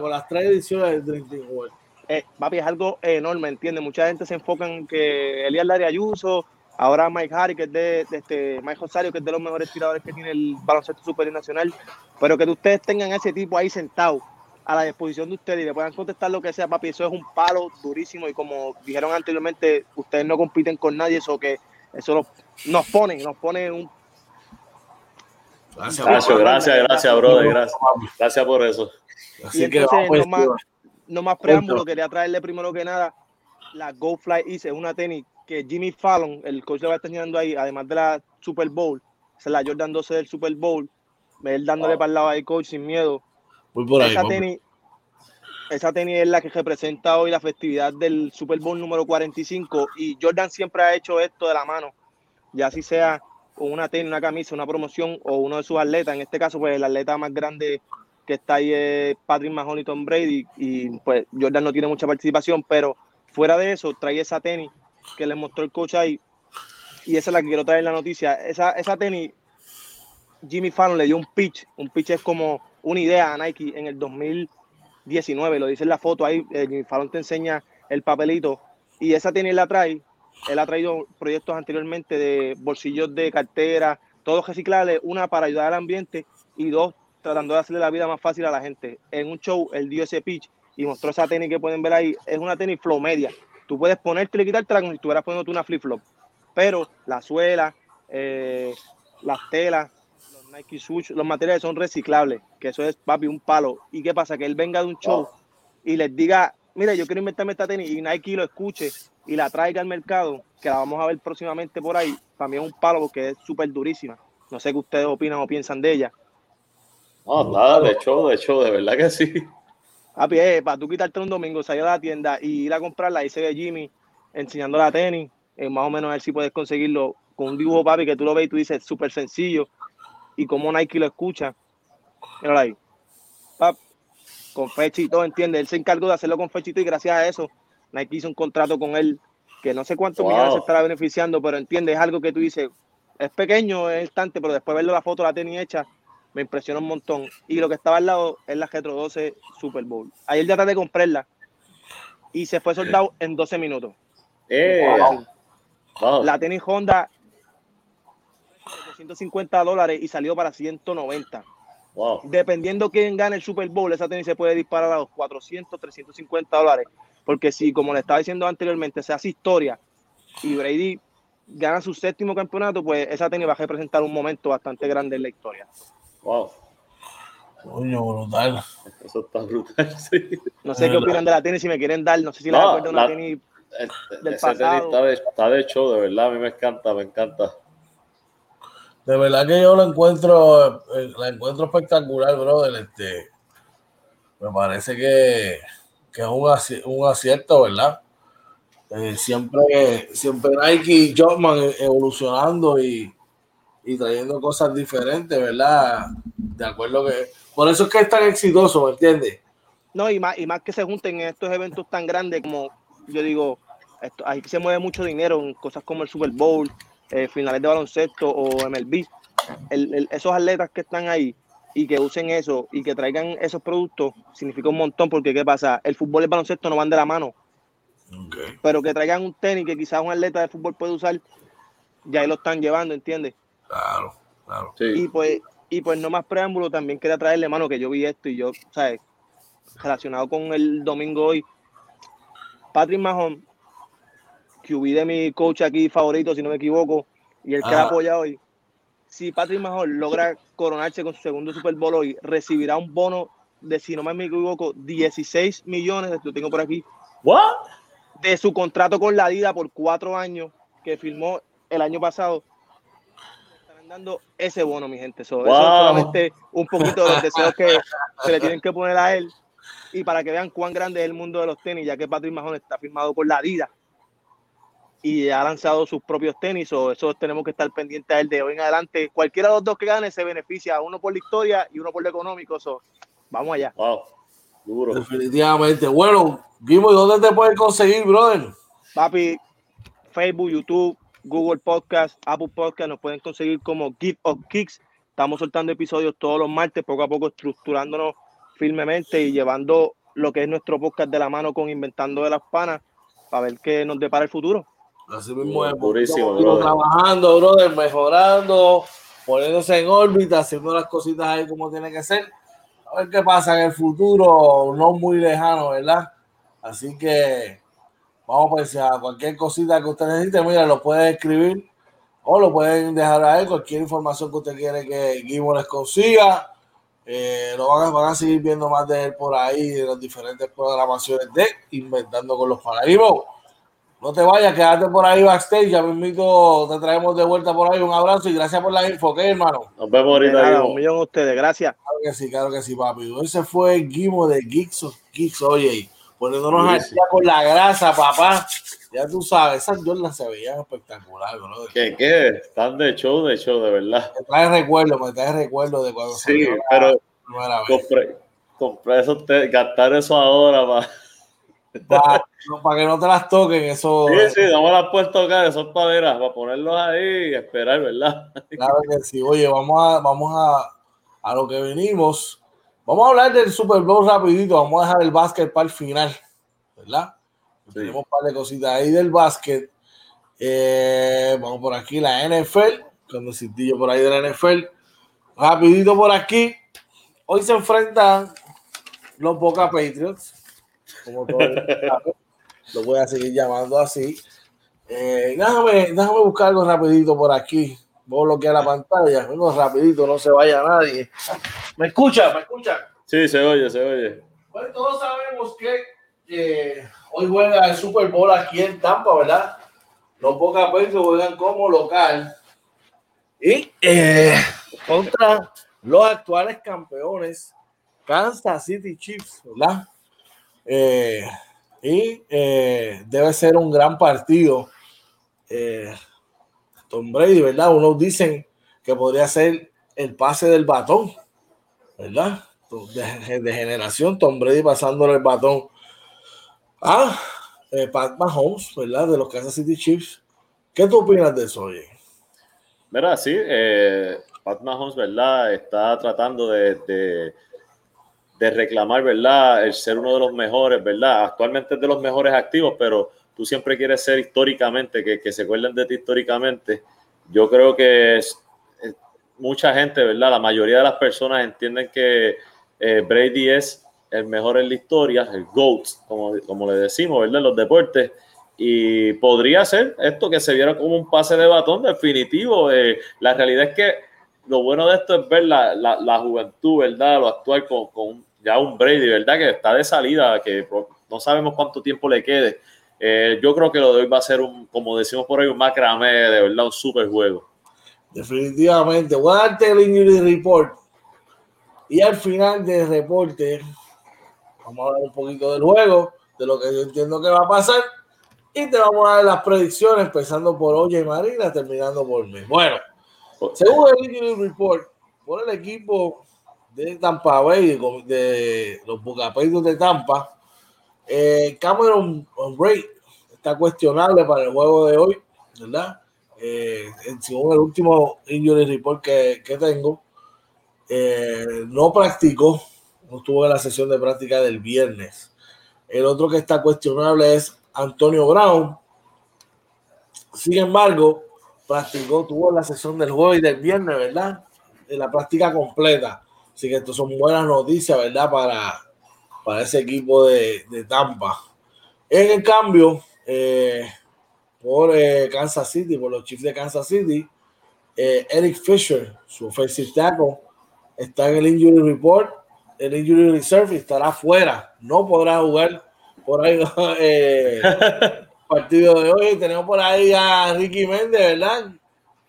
Con las tres ediciones del Dream Team, eh, papi, es algo enorme, ¿entiendes? Mucha gente se enfoca en que Elías Larry Ayuso Ahora Mike Harry, que es de, este, Mike Rosario, que es de los mejores tiradores que tiene el baloncesto superior nacional, pero que ustedes tengan ese tipo ahí sentado a la disposición de ustedes y le puedan contestar lo que sea, papi, eso es un palo durísimo. Y como dijeron anteriormente, ustedes no compiten con nadie, eso que eso nos pone, nos pone un... Gracias, gracias, gracias, gracias, brother, gracias, gracias por eso. Así que no, más, no más preámbulo, quería traerle primero que nada la Go Fly Easy, una tenis que Jimmy Fallon, el coach le va a estar enseñando ahí, además de la Super Bowl, es la Jordan 12 del Super Bowl, él dándole para el lado ahí, coach, sin miedo. esa, tenis, esa tenis es la que representa hoy la festividad del Super Bowl número 45 y Jordan siempre ha hecho esto de la mano, ya así sea una tenis, una camisa, una promoción o uno de sus atletas, en este caso pues el atleta más grande que está ahí es Patrick Mahoney Tom Brady y pues Jordan no tiene mucha participación, pero fuera de eso trae esa tenis que le mostró el coach ahí, y esa es la que quiero traer la noticia. Esa, esa tenis, Jimmy Fallon le dio un pitch. Un pitch es como una idea a Nike en el 2019. Lo dice en la foto ahí. Eh, Jimmy Fallon te enseña el papelito. Y esa tenis la trae. Él ha traído proyectos anteriormente de bolsillos de cartera, todos reciclables. Una para ayudar al ambiente y dos tratando de hacerle la vida más fácil a la gente. En un show, él dio ese pitch y mostró esa tenis que pueden ver ahí. Es una tenis flow media. Tú puedes ponerte y quitártela como si estuvieras poniéndote una flip-flop. Pero la suela, eh, las telas, los Nike Swoosh, los materiales son reciclables, que eso es, papi, un palo. ¿Y qué pasa? Que él venga de un show y les diga, mira, yo quiero inventarme esta tenis y Nike lo escuche y la traiga al mercado, que la vamos a ver próximamente por ahí, mí es un palo porque es súper durísima. No sé qué ustedes opinan o piensan de ella. No, nada, de hecho, de hecho, de verdad que sí. Papi, eh, para tú quitarte un domingo, salir a la tienda y ir a comprarla, ahí se ve Jimmy enseñando la tenis, eh, más o menos a ver si puedes conseguirlo con un dibujo, papi, que tú lo ves y tú dices súper sencillo, y como Nike lo escucha, míralo ahí, papi, con fecha y todo, ¿entiendes? Él se encargó de hacerlo con fecha y gracias a eso, Nike hizo un contrato con él que no sé cuántos millones se estará beneficiando, pero entiende, es algo que tú dices, es pequeño, es instante, pero después verlo la foto, la tenis hecha, me impresiona un montón. Y lo que estaba al lado es la Retro 12 Super Bowl. Ayer ya traté de comprarla y se fue soldado en 12 minutos. Eh, La tenis Honda 150 dólares y salió para 190. Dependiendo quién gane el Super Bowl, esa tenis se puede disparar a los 400, 350 dólares. Porque si, como le estaba diciendo anteriormente, se hace historia y Brady gana su séptimo campeonato, pues esa tenis va a representar un momento bastante grande en la historia. Wow. Coño, brutal. Eso está brutal, sí. No sé qué opinan de la tenis, si me quieren dar, no sé si la recuerdo una tenis del pasado. está, de, está de show, de verdad, a mí me encanta, me encanta. De verdad que yo lo encuentro, eh, la encuentro espectacular, brother. Este, me parece que, que es un, un acierto, ¿verdad? Eh, siempre, siempre Nike y Jotman evolucionando y, y, trayendo cosas diferentes, ¿verdad? De acuerdo que. Por eso es que es tan exitoso, ¿me entiendes? No, y más, y más que se junten en estos eventos tan grandes como yo digo, esto, ahí se mueve mucho dinero en cosas como el Super Bowl, eh, finales de baloncesto o MLB. esos atletas que están ahí y que usen eso y que traigan esos productos significa un montón porque ¿qué pasa? El fútbol y el baloncesto no van de la mano. Pero que traigan un tenis que quizás un atleta de fútbol puede usar, ya ahí lo están llevando, ¿entiendes? Claro, claro. Y pues, y pues no más preámbulo, también quería traerle, mano, que yo vi esto y yo, ¿sabes? Relacionado con el domingo hoy, Patrick Mahomes, que QB de mi coach aquí favorito, si no me equivoco, y el que ha apoyado hoy. Si Patrick Mahomes logra coronarse con su segundo Super Bowl hoy, recibirá un bono de, si no me equivoco, 16 millones, lo tengo por aquí. ¿What? De su contrato con la DIDA por cuatro años que firmó el año pasado. Dando ese bono, mi gente. Eso, es solamente un poquito de los deseos que se le tienen que poner a él y para que vean cuán grande es el mundo de los tenis, ya que Patrick Mahomes está firmado por la Adidas y ha lanzado sus propios tenis, o eso tenemos que estar pendientes a él de hoy en adelante. Cualquiera de los dos que gane se beneficia, uno por la historia y uno por lo económico. vamos allá. Wow, duro. Definitivamente. Bueno, Guimo, ¿y dónde te pueden conseguir, brother? Papi, Facebook, YouTube, Google Podcast, Apple Podcast, nos pueden conseguir como Give of Kicks. Estamos soltando episodios todos los martes, poco a poco estructurándonos firmemente y llevando lo que es nuestro podcast de la mano con Inventando de las Panas para ver qué nos depara el futuro. Así mismo es, purísimo, trabajando, brother, mejorando, poniéndose en órbita, haciendo las cositas ahí como tiene que ser. A ver qué pasa en el futuro, no muy lejano, ¿verdad? Así que vamos pues a cualquier cosita que usted necesite, mira, lo puede escribir o lo pueden dejar ahí, cualquier información que usted quiere que Guimo les consiga eh, lo van a, van a, seguir viendo más de él por ahí, de las diferentes programaciones de Inventando con los Paradigmas. No te vayas, quédate por ahí backstage. Ya mismo te traemos de vuelta por ahí. Un abrazo y gracias por la info, ¿ok, hermano? Nos vemos ahorita. un millón a ustedes, gracias. Claro que sí, claro que sí, papi. Ese fue el Guimo de Geeks, Geeks oye, poniéndonos al día con la grasa, papá. Ya tú sabes, esas Jordan se veían espectacular, bro. ¿Qué, qué? Están de show, de show, de verdad. Me trae recuerdo, me trae recuerdo de cuando Sí, pero compré, compré eso, gastar eso ahora para... para que no te las toquen, eso. Sí, sí, no me las puedes tocar, esos paderas, para ponerlos ahí y esperar, ¿verdad? Claro que sí. Oye, vamos a, vamos a, a lo que venimos. Vamos a hablar del Super Bowl rapidito, vamos a dejar el básquet para el final, ¿verdad? Tenemos un par de cositas ahí del básquet. Eh, vamos por aquí, la NFL, cuando yo por ahí de la NFL. Rapidito por aquí. Hoy se enfrentan los Boca Patriots, como todo lo voy a seguir llamando así. Eh, déjame, déjame buscar algo rapidito por aquí. Voy a bloquear la pantalla. Vengo rapidito, no se vaya nadie. ¿Me escucha? ¿Me escucha? Sí, se oye, se oye. Bueno, todos sabemos que eh, hoy juega el Super Bowl aquí en Tampa, ¿verdad? Los Boca Patriots juegan como local. Y eh, contra los actuales campeones Kansas City Chiefs, ¿verdad? Eh, y debe ser un gran partido. Tom Brady, ¿verdad? Unos dicen que podría ser el pase del batón, ¿verdad? De, generación, Tom Brady pasándole el batón Ah, eh, Pat Mahomes, ¿verdad? De los Kansas City Chiefs. ¿Qué tú opinas de eso, oye? Mira, sí, eh, Pat Mahomes, ¿verdad? Está tratando de, de, de, reclamar, ¿verdad? El ser uno de los mejores, ¿verdad? Actualmente es de los mejores activos, pero tú siempre quieres ser históricamente, que, que se acuerden de ti históricamente. Yo creo que es, es, mucha gente, ¿verdad? La mayoría de las personas entienden que eh, Brady es el mejor en la historia, el GOAT, como, como le decimos, ¿verdad? En los deportes. Y podría ser esto que se viera como un pase de batón definitivo. Eh, la realidad es que lo bueno de esto es ver la, la, la juventud, ¿verdad? Lo actual con, con, ya un Brady, ¿verdad? Que está de salida, que no sabemos cuánto tiempo le quede. Eh, yo creo que lo de hoy va a ser un, como decimos por ahí, un macramé, de verdad, un super juego. Definitivamente. Voy el injury report. Y al final del reporte, vamos a hablar un poquito del juego, de lo que yo entiendo que va a pasar. Y te vamos a dar las predicciones, empezando por Oye Marina, terminando por mí. Bueno, según el injury report, por el equipo de Tampa Bay, de, de los Bucapeitos de Tampa, eh, Cameron Bray está cuestionable para el juego de hoy, ¿verdad? Eh, según el último injury report que, que tengo, eh, no practicó, no estuvo en la sesión de práctica del viernes. El otro que está cuestionable es Antonio Brown. Sin embargo, practicó, tuvo la sesión del jueves y del viernes, ¿verdad? En la práctica completa. Así que esto son buenas noticias, ¿verdad? Para, para ese equipo de, de Tampa. En el cambio, eh, por eh, Kansas City, por los Chiefs de Kansas City, eh, Eric Fisher, su offensive tackle, está en el injury report, el injury reserve y estará fuera. No podrá jugar por ahí eh, partido de hoy. Tenemos por ahí a Ricky Méndez, ¿verdad?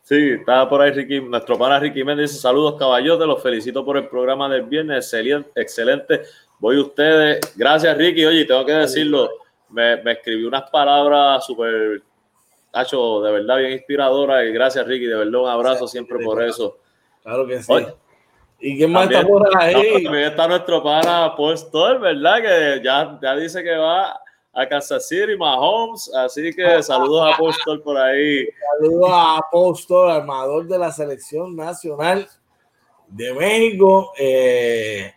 Sí, estaba por ahí Ricky, nuestro pana Ricky Méndez dice saludos caballotes, los felicito por el programa del viernes, excelente, excelente. Voy a ustedes, gracias Ricky, oye, tengo que decirlo, me, me escribió unas palabras súper, Hacho, de verdad bien inspiradoras y gracias Ricky, de verdad un abrazo siempre por eso. Claro que sí. Oye, ¿Y quién más también, está por ahí? No, también está nuestro pana Paul ¿verdad? Que ya, ya dice que va a Kansas City, Mahomes. Así que saludos a Paul Stoll por ahí. Saludos a Paul Stoll, armador de la selección nacional de México. Eh,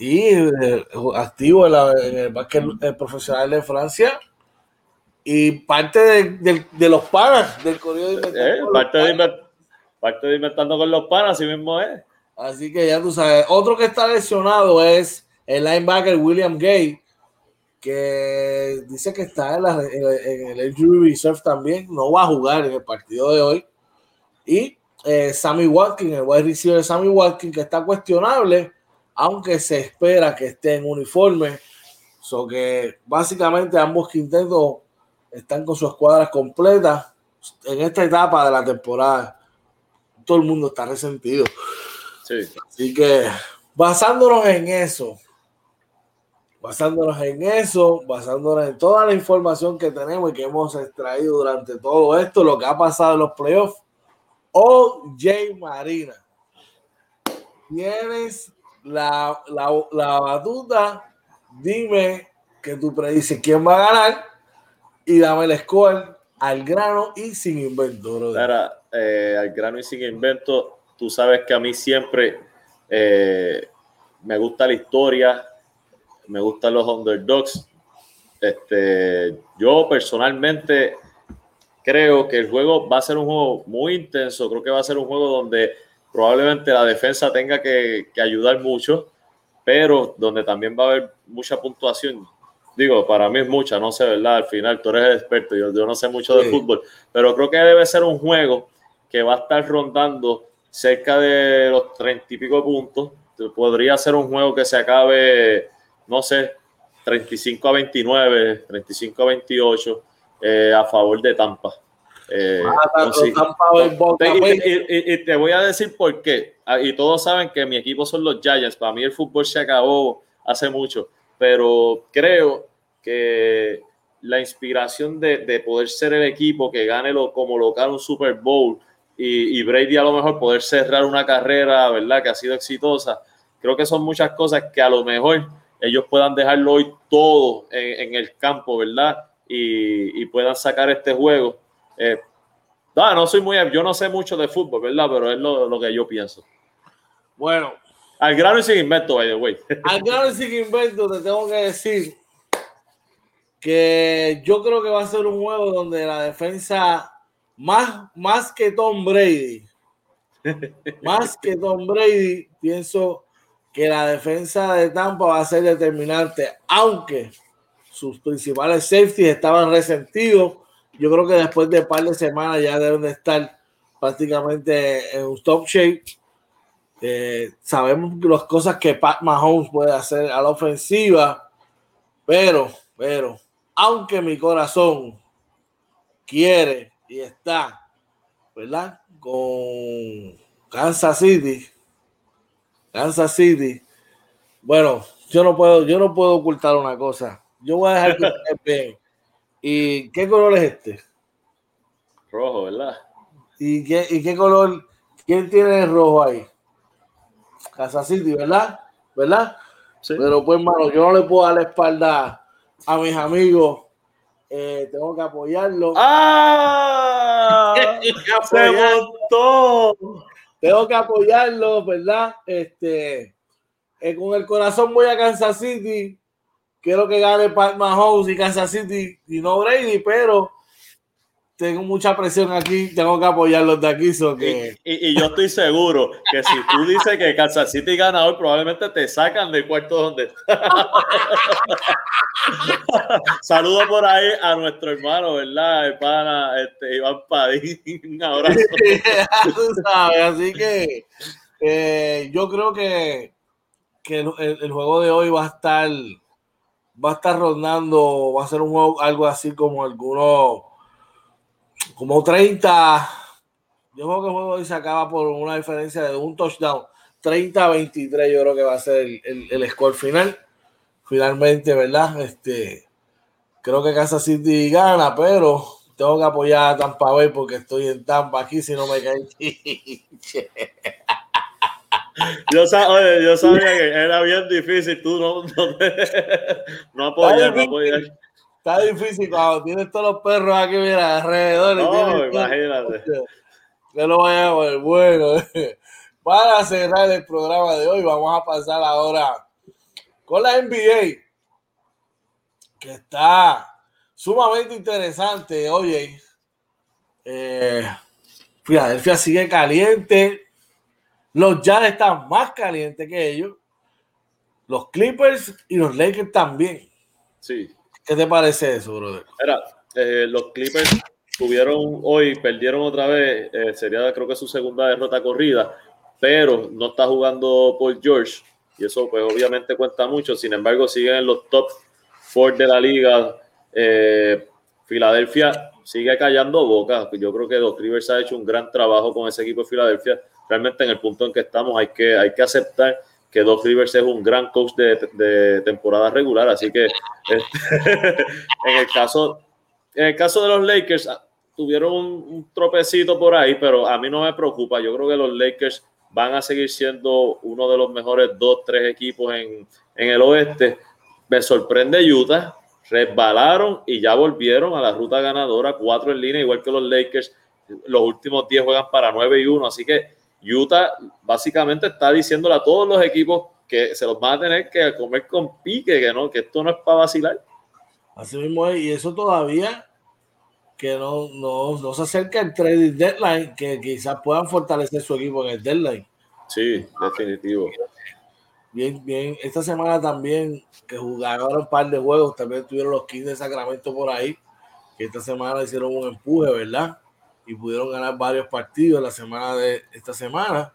y eh, activo en, la, en el básquet profesional de Francia. Y parte de, de, de los panas del corrido de eh, parte, de parte de inventando con los panas, así mismo es. Así que ya tú sabes. Otro que está lesionado es el linebacker William Gay, que dice que está en, la, en, el injury reserve también. No va a jugar en el partido de hoy. Y eh, Sammy Watkins, el wide receiver Sammy Watkins, que está cuestionable, aunque se espera que esté en uniforme. So que básicamente ambos quintetos están con sus escuadras completas en esta etapa de la temporada. Todo el mundo está resentido. Sí. Así que basándonos en eso, basándonos en eso, basándonos en toda la información que tenemos y que hemos extraído durante todo esto, lo que ha pasado en los playoffs, o Jay Marina, tienes la, la, la batuta, dime que tú predices quién va a ganar y dame el score al grano y sin invento. Cara, eh, al grano y sin invento, tú sabes que a mí siempre eh, me gusta la historia, me gustan los underdogs. Este, yo personalmente creo que el juego va a ser un juego muy intenso, creo que va a ser un juego donde probablemente la defensa tenga que, que ayudar mucho, pero donde también va a haber mucha puntuación. Digo, para mí es mucha, no sé, ¿verdad? Al final tú eres el experto, yo, yo no sé mucho sí. de fútbol, pero creo que debe ser un juego que va a estar rondando cerca de los treinta y pico puntos. Podría ser un juego que se acabe, no sé, 35 a 29, 35 a 28 eh, a favor de Tampa. Eh, no, sí. Tampa y, y, y, y, te voy a decir por qué. Ah, y todos saben que mi equipo son los Giants. Para mí el fútbol se acabó hace mucho, pero creo que la inspiración de, de poder ser el equipo que gane lo, como local un Super Bowl y, y, Brady a lo mejor poder cerrar una carrera, ¿verdad? Que ha sido exitosa. Creo que son muchas cosas que a lo mejor ellos puedan dejarlo hoy todo en, en el campo, ¿verdad? y, puedan sacar este juego. Eh, no, no soy muy, yo no sé mucho de fútbol, ¿verdad? Pero es lo, lo que yo pienso. Bueno. Al grano y sin invento, by the way. Al grano y sin invento, te tengo que decir que yo creo que va a ser un juego donde la defensa, más, más que Tom Brady, más que Tom Brady, pienso que la defensa de Tampa va a ser determinante, aunque sus principales safeties estaban resentidos. Yo creo que después de un par de semanas ya deben de estar prácticamente en un top shape. Eh, sabemos las cosas que Pat Mahomes puede hacer a la ofensiva, pero, pero, aunque mi corazón quiere y está, ¿verdad? Con Kansas City, Kansas City. Bueno, yo no puedo, yo no puedo ocultar una cosa. Yo voy a dejar que vean. ¿Y qué color es este? Rojo, ¿verdad? ¿Y qué, ¿Y qué color? ¿Quién tiene el rojo ahí? Kansas City, ¿verdad? ¿Verdad? Sí. Pero pues, hermano, yo no le puedo dar la espalda a mis amigos. Eh, tengo que apoyarlo. ¡Ah! ¡Se montó! Tengo que apoyarlo, ¿verdad? Este, eh, con el corazón voy a Kansas City. Quiero que gane Pat Mahomes y Kansas City y no Brady, pero tengo mucha presión aquí, tengo que apoyarlos de aquí. que... Y, y, yo estoy seguro que si tú dices que Kansas City gana hoy, probablemente te sacan del cuarto donde Saludo por ahí a nuestro hermano, ¿verdad? El pana este, Iván Padín. Abrazo. así que eh, yo creo que, que el, el, juego de hoy va a estar va a estar rondando, va a ser un juego algo así como algunos como 30. Yo creo que el juego hoy se acaba por una diferencia de un touchdown. 30-23 yo creo que va a ser el, el, score final. Finalmente, ¿verdad? Este, creo que Kansas City gana, pero tengo que apoyar a Tampa Bay porque estoy en Tampa aquí si no me cae yo, oye, yo sabía que era bien difícil tú no, no, no apoyar, no apoyar. Está difícil cuando tienes todos los perros aquí, mira, alrededor. No, imagínate. Que lo vaya a ver. Bueno, para cerrar el programa de hoy, vamos a pasar ahora con la NBA, que está sumamente interesante. Oye, eh, Filadelfia sigue caliente. Los Jazz están más calientes que ellos. Los Clippers y los Lakers también. Sí. ¿Qué te parece eso, brother? Mira, eh, los Clippers tuvieron hoy, perdieron otra vez, eh, sería creo que su segunda derrota corrida, pero no está jugando Paul George y eso pues obviamente cuenta mucho, sin embargo siguen en los top four de la liga. Eh, Filadelfia sigue callando boca, yo creo que Doc Rivers ha hecho un gran trabajo con ese equipo de Filadelfia, realmente en el punto en que estamos hay que, hay que aceptar que Doc Rivers es un gran coach de, temporada regular, así que este, en el caso en el caso de los Lakers ah, tuvieron un, tropecito por ahí, pero a mí no me preocupa. Yo creo que los Lakers van a seguir siendo uno de los mejores dos, tres equipos en, en el oeste. Me sorprende Utah, resbalaron y ya volvieron a la ruta ganadora, cuatro en línea, igual que los Lakers. Los últimos 10 juegan para 9 y 1, así que Utah básicamente está diciéndole a todos los equipos que se los van a tener que comer con pique, que no, que esto no es para vacilar. Así mismo es, y eso todavía que no, no, se acerca el trading deadline, que quizás puedan fortalecer su equipo en el deadline. Sí, definitivo. Bien, bien. Esta semana también que jugaron un par de juegos, también tuvieron los 15 de Sacramento por ahí, que esta semana hicieron un empuje, ¿verdad? Y pudieron ganar varios partidos la semana de esta semana.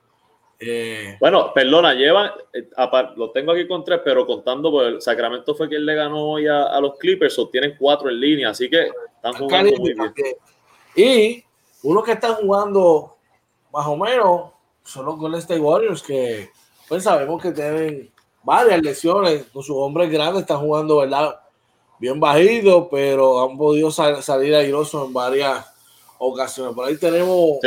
Eh, bueno, perdona, llevan, eh, lo tengo aquí con tres, pero contando, pues Sacramento fue quien le ganó hoy a, los Clippers, o tienen cuatro en línea, así que están jugando muy bien. Y uno que están jugando más o menos son los Golden State Warriors, que pues sabemos que tienen varias lesiones, con sus hombres grandes están jugando, ¿verdad? Bien bajitos, pero han podido salir airosos en varias ocasiones. Por ahí tenemos,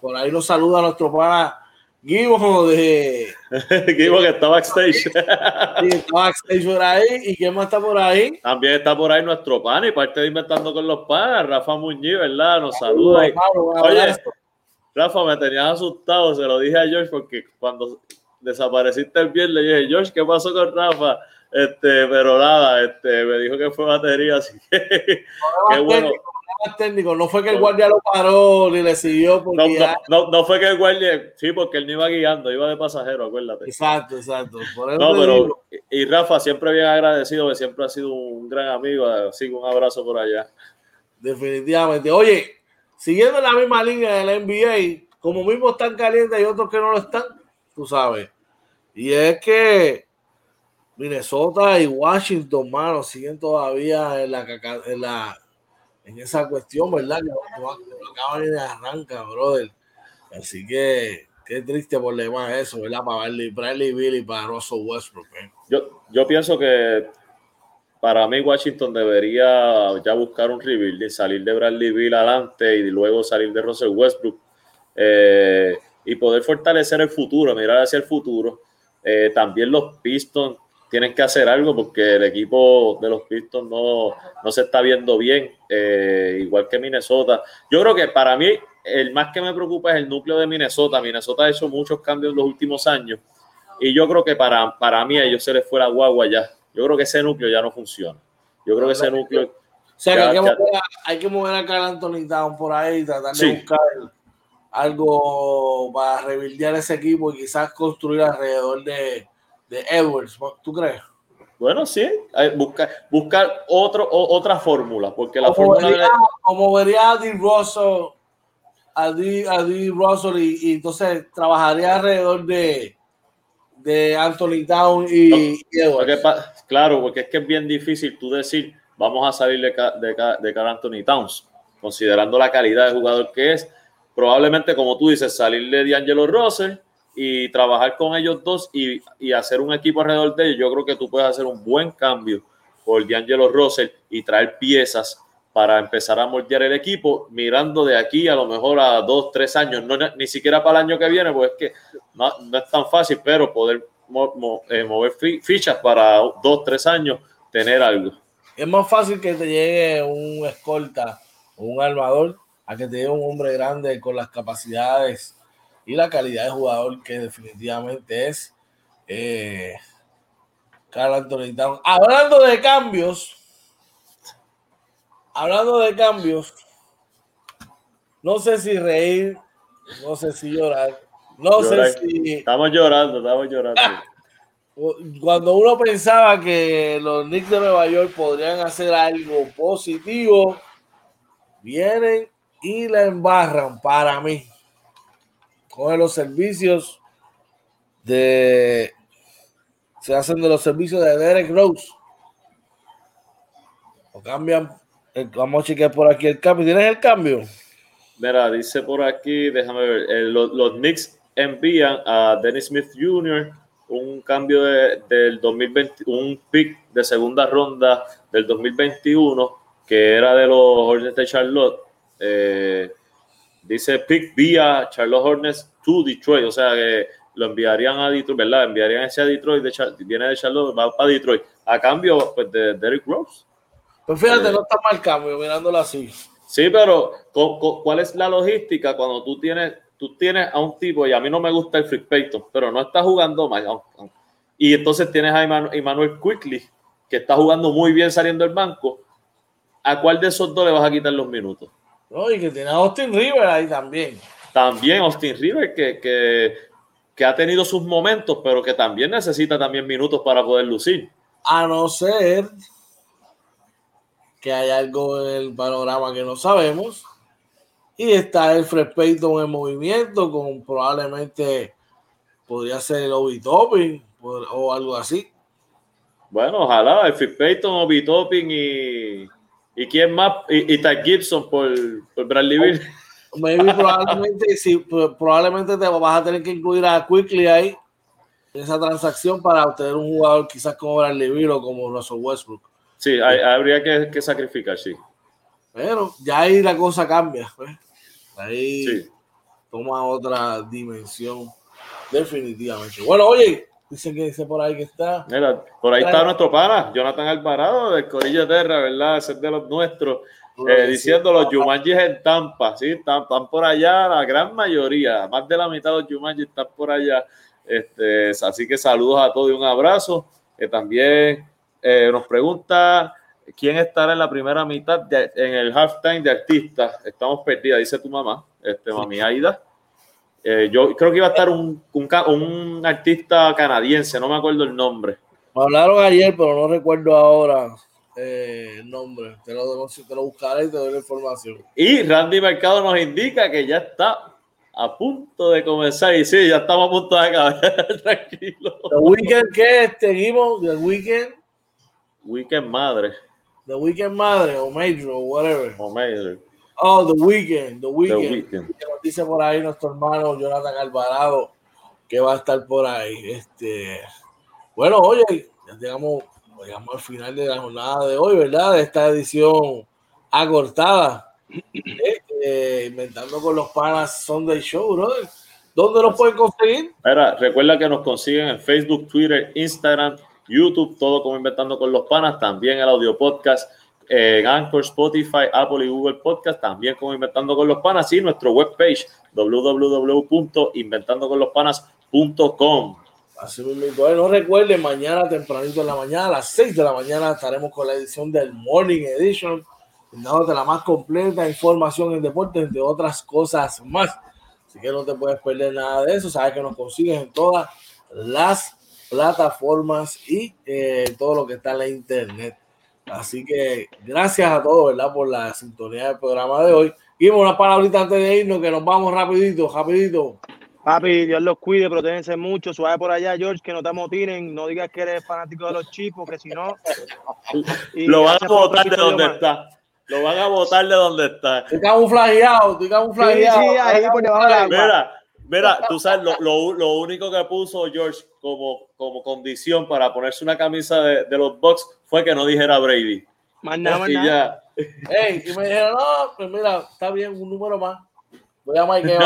por ahí nos saluda nuestro pana Gibo de. Gibo que está backstage. sí, está backstage por ahí. ¿Y quién más está por ahí? También está por ahí nuestro pan y parte de Inventando con los Panas, Rafa Muñiz, ¿verdad? Nos saluda. Oye, Rafa, me tenías asustado, se lo dije a George porque cuando desapareciste el viernes, le dije, George, ¿qué pasó con Rafa? Este, pero nada, este, me dijo que fue batería, así que qué bueno. Técnico, no fue que el guardia lo paró ni le siguió. No, no, no, fue que el guardia, sí, porque él no iba guiando, iba de pasajero, acuérdate. Exacto, exacto. no, pero, y Rafa, siempre bien agradecido, que siempre ha sido un gran amigo, así que un abrazo por allá. Definitivamente. Oye, siguiendo la misma línea del NBA, como mismo están calientes y otros que no lo están, tú sabes. Y es que Minnesota y Washington, mano, siguen todavía en la, en la en esa cuestión, ¿verdad? Que acaban de arranca, brother. Así que qué triste por demás eso, ¿verdad? Para Bradley Bill y para Russell Westbrook. ¿eh? Yo, yo pienso que para mí Washington debería ya buscar un rebuild salir de Bradley Bill adelante y luego salir de Russell Westbrook eh, y poder fortalecer el futuro, mirar hacia el futuro. Eh, también los Pistons tienen que hacer algo porque el equipo de los Pistons no, no se está viendo bien, eh, igual que Minnesota. Yo creo que para mí el más que me preocupa es el núcleo de Minnesota. Minnesota ha hecho muchos cambios en los últimos años y yo creo que para, para mí a ellos se les fue la guagua ya. Yo creo que ese núcleo ya no funciona. Yo creo que ese núcleo... O sea, que hay, que mover, hay, que mover, a Carl Anthony Town por ahí y tratar de buscar algo para rebildear ese equipo y quizás construir alrededor de de Edwards, ¿tú crees? Bueno, sí, buscar, buscar otro, otra fórmula, porque la como fórmula vería, Como vería a D. Russell, a D, a D. Russell y, entonces trabajaría alrededor de, de Anthony Town y, Edwards. claro, porque es que es bien difícil tú decir, vamos a salir de, de, de Carl Anthony Towns, considerando la calidad de jugador que es. Probablemente, como tú dices, salir de D'Angelo Russell y trabajar con ellos dos y, y, hacer un equipo alrededor de ellos, yo creo que tú puedes hacer un buen cambio por D'Angelo Russell y traer piezas para empezar a moldear el equipo, mirando de aquí a lo mejor a dos, tres años, no, ni siquiera para el año que viene, pues es que no, no es tan fácil, pero poder eh, mover fichas para dos, tres años, tener algo. Es más fácil que te llegue un escolta o un armador a que te llegue un hombre grande con las capacidades y la calidad de jugador que definitivamente es eh, Carl Anthony Town. Hablando de cambios, hablando de cambios, no sé si reír, no sé si llorar, no sé si. Estamos llorando, estamos llorando. Cuando uno pensaba que los Knicks de Nueva York podrían hacer algo positivo, vienen y la embarran para mí coge los servicios de. Se hacen de los servicios de Derek Rose. O cambian. Eh, vamos a chequear por aquí el cambio. ¿Tienes el cambio? Mira, dice por aquí, déjame ver. Eh, los, Knicks envían a Dennis Smith Jr. un cambio de, del 2020, un pick de segunda ronda del 2021 que era de los Hornets de Charlotte. Eh, dice pick vía Charlotte Hornets to Detroit, o sea que lo enviarían a Detroit, ¿verdad? Enviarían ese a Detroit, de viene de Charlotte, va para Detroit, a cambio pues, de Derrick Rose. Pues fíjate, eh, no está mal cambio, mirándolo así. Sí, pero ¿cuál es la logística cuando tú tienes, tú tienes a un tipo, y a mí no me gusta el Freak Payton, pero no está jugando mal, y entonces tienes a Emmanuel Quickly, que está jugando muy bien saliendo del banco, ¿a cuál de esos dos le vas a quitar los minutos? No, y que tiene a Austin River ahí también. También Austin River, que, que, que, ha tenido sus momentos, pero que también necesita también minutos para poder lucir. A no ser que hay algo en el panorama que no sabemos. Y está el Fred Payton en movimiento, con probablemente podría ser el Obi Topping o algo así. Bueno, ojalá el Fred Payton, Obi Topping y ¿Y quién más? Y, y Ty Gibson por, por Bradley Bill. probablemente, sí, probablemente te vas a tener que incluir a Quickly ahí en esa transacción para obtener un jugador quizás como Bradley Bill o como Russell Westbrook. Sí, hay, habría que, que, sacrificar, sí. Pero ya ahí la cosa cambia. Pues. Ahí toma otra dimensión. Definitivamente. Bueno, oye, dicen que dice por ahí que está. Mira, por ahí está nuestro pana, Jonathan Alvarado, del Corillo Terra, ¿verdad? Ese es de los nuestros. Eh, diciendo los Jumanjis en Tampa, ¿sí? Están, por allá, la gran mayoría, más de la mitad de los Jumanjis están por allá. Este, así que saludos a todos y un abrazo. Que también eh, nos pregunta quién estará en la primera mitad en el halftime de artistas. Estamos perdidas, dice tu mamá, este, mami Aida. Eh, yo creo que iba a estar un, un, artista canadiense, no me acuerdo el nombre. Me hablaron ayer, pero no recuerdo ahora eh, el nombre. Te lo, te lo buscaré y te doy la información. Y Randy Mercado nos indica que ya está a punto de comenzar. Y sí, ya estamos a punto de acabar. Tranquilo. ¿The Weekend qué? Seguimos. ¿The Weekend? Weekend Madre. The Weekend Madre o Major o whatever. O Major. Oh, The Weekend, The Weekend. dice por ahí nuestro hermano Jonathan Alvarado que va a estar por ahí. Este, bueno, oye, ya llegamos, llegamos al final de la jornada de hoy, ¿verdad? De esta edición acortada. Este, inventando con los panas Sunday Show, brother. ¿Dónde los pueden conseguir? Mira, recuerda que nos consiguen en Facebook, Twitter, Instagram, YouTube, todo como Inventando con los Panas, también el audio podcast en Anchor, Spotify, Apple y Google Podcast, también como Inventando con los Panas y nuestro webpage www.inventandoconlospanas.com. Así mismo, no recuerden, mañana tempranito en la mañana, a las 6 de la mañana, estaremos con la edición del Morning Edition, dándote la más completa información en deporte, entre otras cosas más. Así que no te puedes perder nada de eso. Sabes que nos consigues en todas las plataformas y eh, todo lo que está en la internet. Así que gracias a todos, ¿verdad? Por la sintonía del programa de hoy. Y una palabrita antes de irnos, que nos vamos rapidito, rapidito. Papi, Dios los cuide, protéjense mucho, suave por allá, George, que no te motiren, no digas que eres fanático de los chicos, que si no... Lo van a botar de donde está. Lo van a botar de donde está. Estoy camuflajeado, estoy camuflajeado. Sí, sí, ahí por debajo de la Mira, Mira, tú sabes, lo, lo, lo, único que puso George como, como condición para ponerse una camisa de, de los Bucks fue que no dijera Brady. Más nada, más nada. Hey, y me dijeron, no, pues mira, está bien, un número más. Voy a Mike.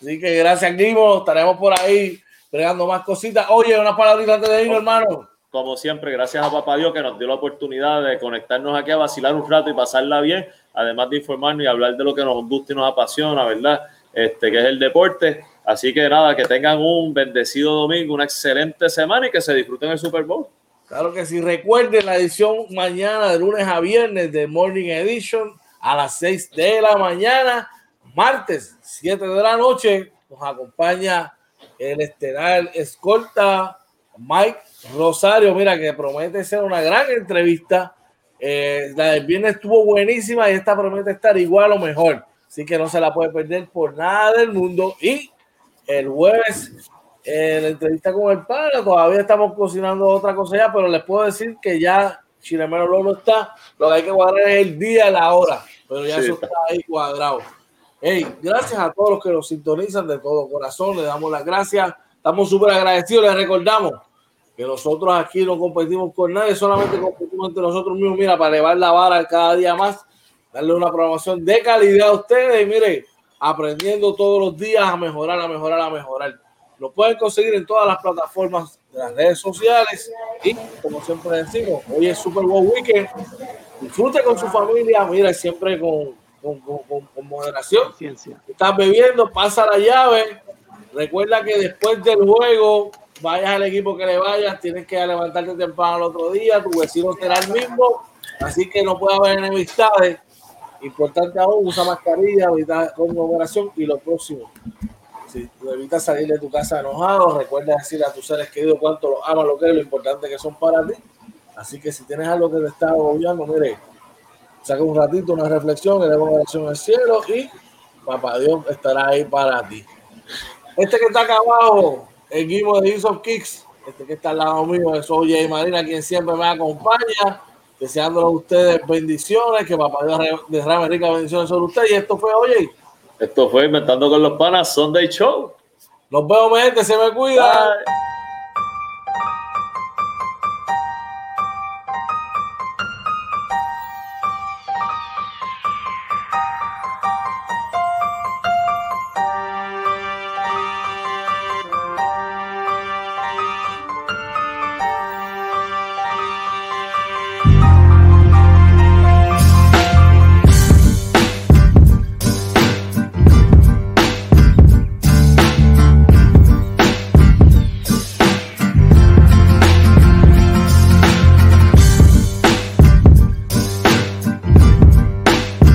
Así que gracias, Nimo. Estaremos por ahí pegando más cositas. Oye, una palabrita antes de ir, hermano. Como siempre, gracias a Papá Dios que nos dio la oportunidad de conectarnos aquí a vacilar un rato y pasarla bien además de informarnos y hablar de lo que nos gusta y nos apasiona, ¿verdad? Este, que es el deporte. Así que nada, que tengan un bendecido domingo, una excelente semana y que se disfruten el Super Bowl. Claro que sí, recuerden la edición mañana de lunes a viernes de Morning Edition a las 6 de la mañana, martes 7 de la noche, nos acompaña el estelar escolta Mike Rosario, mira que promete ser una gran entrevista eh, la del viernes estuvo buenísima y esta promete estar igual o mejor. Así que no se la puede perder por nada del mundo. Y el jueves, en la entrevista con el padre, todavía estamos cocinando otra cosa ya, pero les puedo decir que ya Chilemero Lolo está. Lo que hay que cuadrar es el día y la hora, pero ya eso está ahí cuadrado. Hey, gracias a todos los que nos sintonizan de todo corazón. Le damos las gracias. Estamos súper agradecidos. Les recordamos que nosotros aquí no competimos con nadie, solamente competimos entre nosotros mismos, mira, para elevar la vara cada día más, darle una programación de calidad a ustedes y mire, aprendiendo todos los días a mejorar, a mejorar, a mejorar. Lo pueden conseguir en todas las plataformas de las redes sociales y como siempre decimos, hoy es Super Bowl Weekend, disfrute con su familia, mira, siempre con, con, con, con moderación. Estás bebiendo, pasa la llave. Recuerda que después del juego vayas al equipo que le vayas, tienes que levantarte temprano el otro día, tu vecino será el mismo, así que no puede haber enemistades. Importante aún, usa mascarilla, evita conglomeración y lo próximo. Si evitas salir de tu casa enojado, recuerda decirle a tus seres queridos cuánto los amas, lo que es lo importante que son para ti. Así que si tienes algo que te está agobiando, mire, saca un ratito, una reflexión, eleva una oración al cielo y papá Dios estará ahí para ti. Este que está acá abajo, equipo de Use Kicks, este que está al lado mío es Oye Marina, quien siempre me acompaña, deseándole a ustedes bendiciones, que papá Dios derrame ricas bendiciones sobre ustedes. Y esto fue Oye. Esto fue Inventando con los Panas Sunday Show. Nos vemos, gente, se me cuida.